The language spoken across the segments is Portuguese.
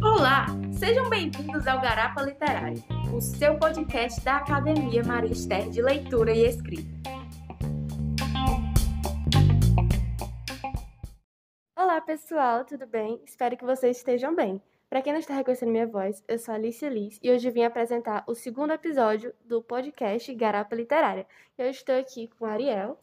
Olá, sejam bem-vindos ao Garapa Literário, o seu podcast da Academia Maria de Leitura e Escrita. Olá pessoal, tudo bem? Espero que vocês estejam bem. Para quem não está reconhecendo minha voz, eu sou Alicia Liz e hoje vim apresentar o segundo episódio do podcast Garapa Literária. Eu estou aqui com Ariel.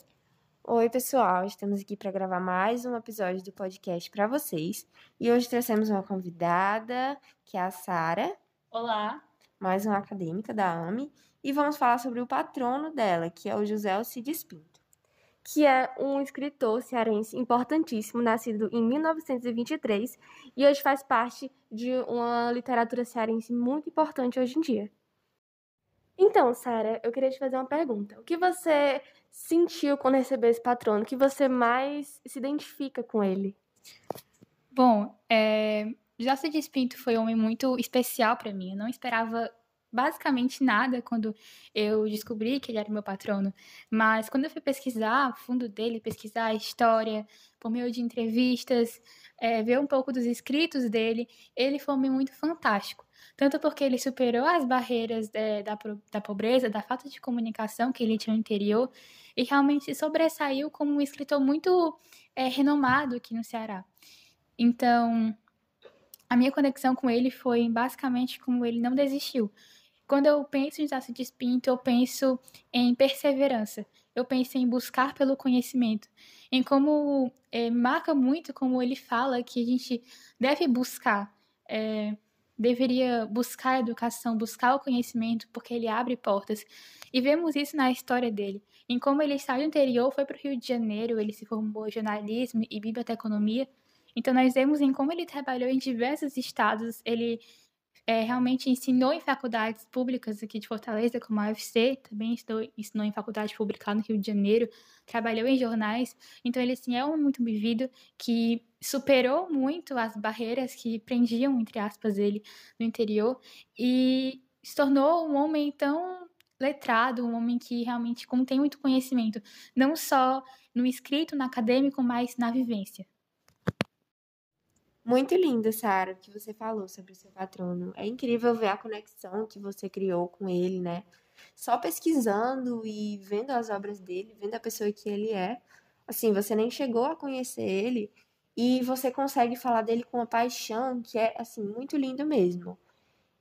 Oi, pessoal, estamos aqui para gravar mais um episódio do podcast para vocês. E hoje trouxemos uma convidada, que é a Sara. Olá. Mais uma acadêmica da AME. E vamos falar sobre o patrono dela, que é o José Alcides Pinto que é um escritor cearense importantíssimo, nascido em 1923 e hoje faz parte de uma literatura cearense muito importante hoje em dia. Então, Sara, eu queria te fazer uma pergunta. O que você sentiu quando recebeu esse patrono? Que você mais se identifica com ele? Bom, é... José de Espinto foi um homem muito especial para mim. Eu não esperava basicamente nada quando eu descobri que ele era meu patrono. Mas quando eu fui pesquisar o fundo dele, pesquisar a história, por meio de entrevistas, é, ver um pouco dos escritos dele, ele foi um muito fantástico. Tanto porque ele superou as barreiras é, da, da pobreza, da falta de comunicação que ele tinha no interior, e realmente sobressaiu como um escritor muito é, renomado aqui no Ceará. Então, a minha conexão com ele foi basicamente como ele não desistiu. Quando eu penso em de Espinto, eu penso em perseverança. Eu penso em buscar pelo conhecimento. Em como é, marca muito como ele fala que a gente deve buscar. É, deveria buscar a educação, buscar o conhecimento, porque ele abre portas. E vemos isso na história dele. Em como ele saiu do interior, foi para o Rio de Janeiro, ele se formou em jornalismo e biblioteconomia. Então, nós vemos em como ele trabalhou em diversos estados, ele é, realmente ensinou em faculdades públicas aqui de Fortaleza, como a UFC, também ensinou, ensinou em faculdade pública lá no Rio de Janeiro, trabalhou em jornais, então ele assim, é um muito vivido que superou muito as barreiras que prendiam, entre aspas, ele no interior e se tornou um homem tão letrado, um homem que realmente contém muito conhecimento, não só no escrito, no acadêmico, mas na vivência. Muito lindo, Sara, o que você falou sobre o seu patrono. É incrível ver a conexão que você criou com ele, né? Só pesquisando e vendo as obras dele, vendo a pessoa que ele é. Assim, você nem chegou a conhecer ele e você consegue falar dele com uma paixão que é, assim, muito lindo mesmo.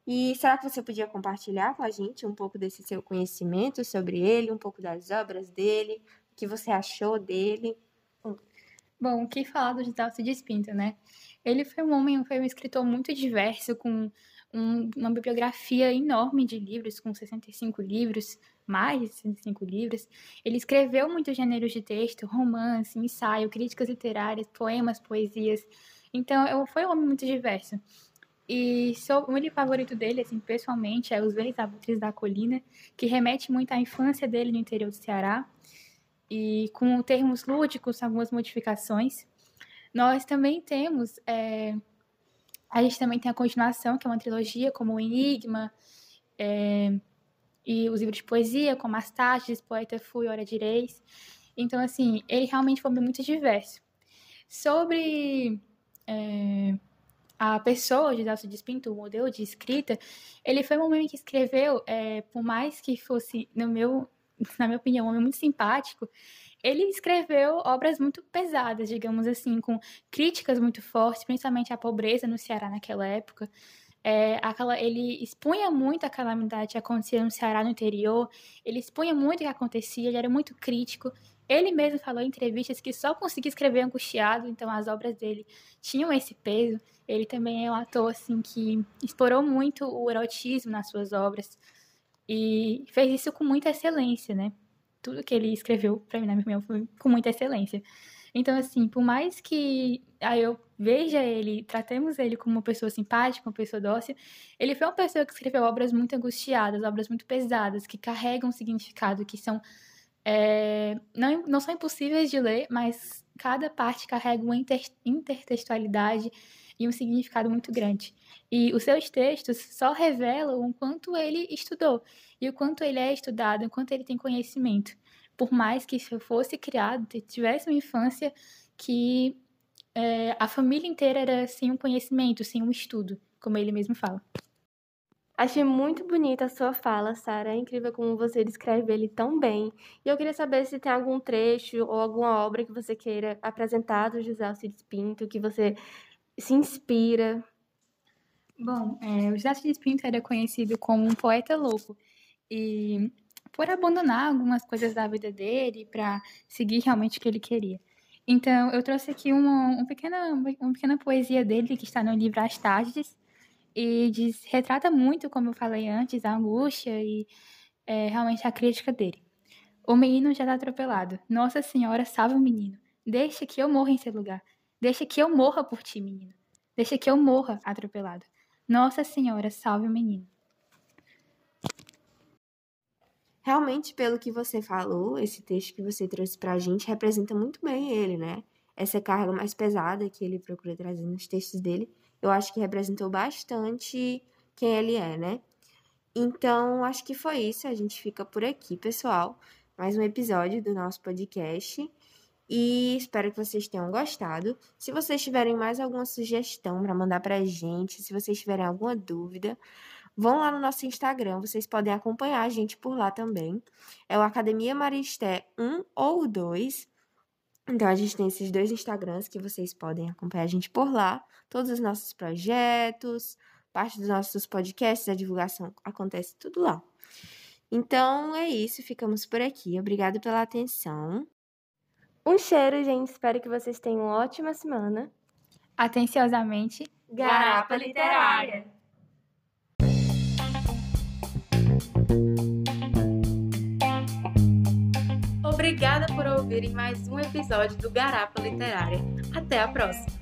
E será que você podia compartilhar com a gente um pouco desse seu conhecimento sobre ele, um pouco das obras dele, o que você achou dele? Bom, o que falar do Gitalcio de Espinto, né? Ele foi um homem, foi um escritor muito diverso, com um, uma bibliografia enorme de livros, com 65 livros, mais de 65 livros. Ele escreveu muitos gêneros de texto, romance, ensaio, críticas literárias, poemas, poesias. Então, foi um homem muito diverso. E o livro favorito dele, assim, pessoalmente, é Os Verdes Abutres da Colina, que remete muito à infância dele no interior do Ceará, e com termos lúdicos, algumas modificações. Nós também temos. É, a gente também tem a continuação, que é uma trilogia, como o Enigma, é, e os livros de poesia, como As Taxas, Poeta Fui, Hora de Reis. Então, assim, ele realmente foi muito diverso. Sobre é, a pessoa de Delcio de Espinto, o modelo de escrita, ele foi um homem que escreveu, é, por mais que fosse, no meu, na minha opinião, um homem muito simpático, ele escreveu obras muito pesadas, digamos assim, com críticas muito fortes, principalmente à pobreza no Ceará naquela época. É, aquela, ele expunha muito a calamidade que acontecia no Ceará no interior, ele expunha muito o que acontecia, ele era muito crítico. Ele mesmo falou em entrevistas que só conseguia escrever angustiado, então as obras dele tinham esse peso. Ele também é um ator assim que explorou muito o erotismo nas suas obras e fez isso com muita excelência, né? Tudo que ele escreveu, para mim, na minha opinião, foi com muita excelência. Então, assim, por mais que aí eu veja ele, tratemos ele como uma pessoa simpática, uma pessoa dócil, ele foi uma pessoa que escreveu obras muito angustiadas, obras muito pesadas, que carregam significado, que são. É, não, não são impossíveis de ler, mas cada parte carrega uma inter, intertextualidade e um significado muito grande. E os seus textos só revelam o quanto ele estudou e o quanto ele é estudado, o quanto ele tem conhecimento. Por mais que fosse criado, tivesse uma infância que é, a família inteira era sem um conhecimento, sem um estudo, como ele mesmo fala. Achei muito bonita a sua fala, Sara. É incrível como você descreve ele tão bem. E eu queria saber se tem algum trecho ou alguma obra que você queira apresentar do José Alcides Pinto, que você se inspira. Bom, é, o José Alcides Pinto era conhecido como um poeta louco. E por abandonar algumas coisas da vida dele para seguir realmente o que ele queria. Então, eu trouxe aqui uma, uma, pequena, uma pequena poesia dele que está no livro As Tardes, e diz, retrata muito, como eu falei antes, a angústia e é, realmente a crítica dele. O menino já está atropelado. Nossa Senhora, salve o menino. Deixa que eu morra em seu lugar. Deixa que eu morra por ti, menino. Deixa que eu morra atropelado. Nossa Senhora, salve o menino. Realmente, pelo que você falou, esse texto que você trouxe pra gente representa muito bem ele, né? Essa carga mais pesada que ele procura trazer nos textos dele eu acho que representou bastante quem ele é, né? Então, acho que foi isso. A gente fica por aqui, pessoal. Mais um episódio do nosso podcast. E espero que vocês tenham gostado. Se vocês tiverem mais alguma sugestão para mandar pra gente, se vocês tiverem alguma dúvida, vão lá no nosso Instagram. Vocês podem acompanhar a gente por lá também. É o Academia Maristé 1 ou 2. Então a gente tem esses dois Instagrams que vocês podem acompanhar a gente por lá. Todos os nossos projetos, parte dos nossos podcasts, a divulgação acontece tudo lá. Então é isso, ficamos por aqui. Obrigado pela atenção. Um cheiro, gente. Espero que vocês tenham uma ótima semana. Atenciosamente, Garapa Literária. Obrigada por ouvirem mais um episódio do Garapa Literária. Até a próxima!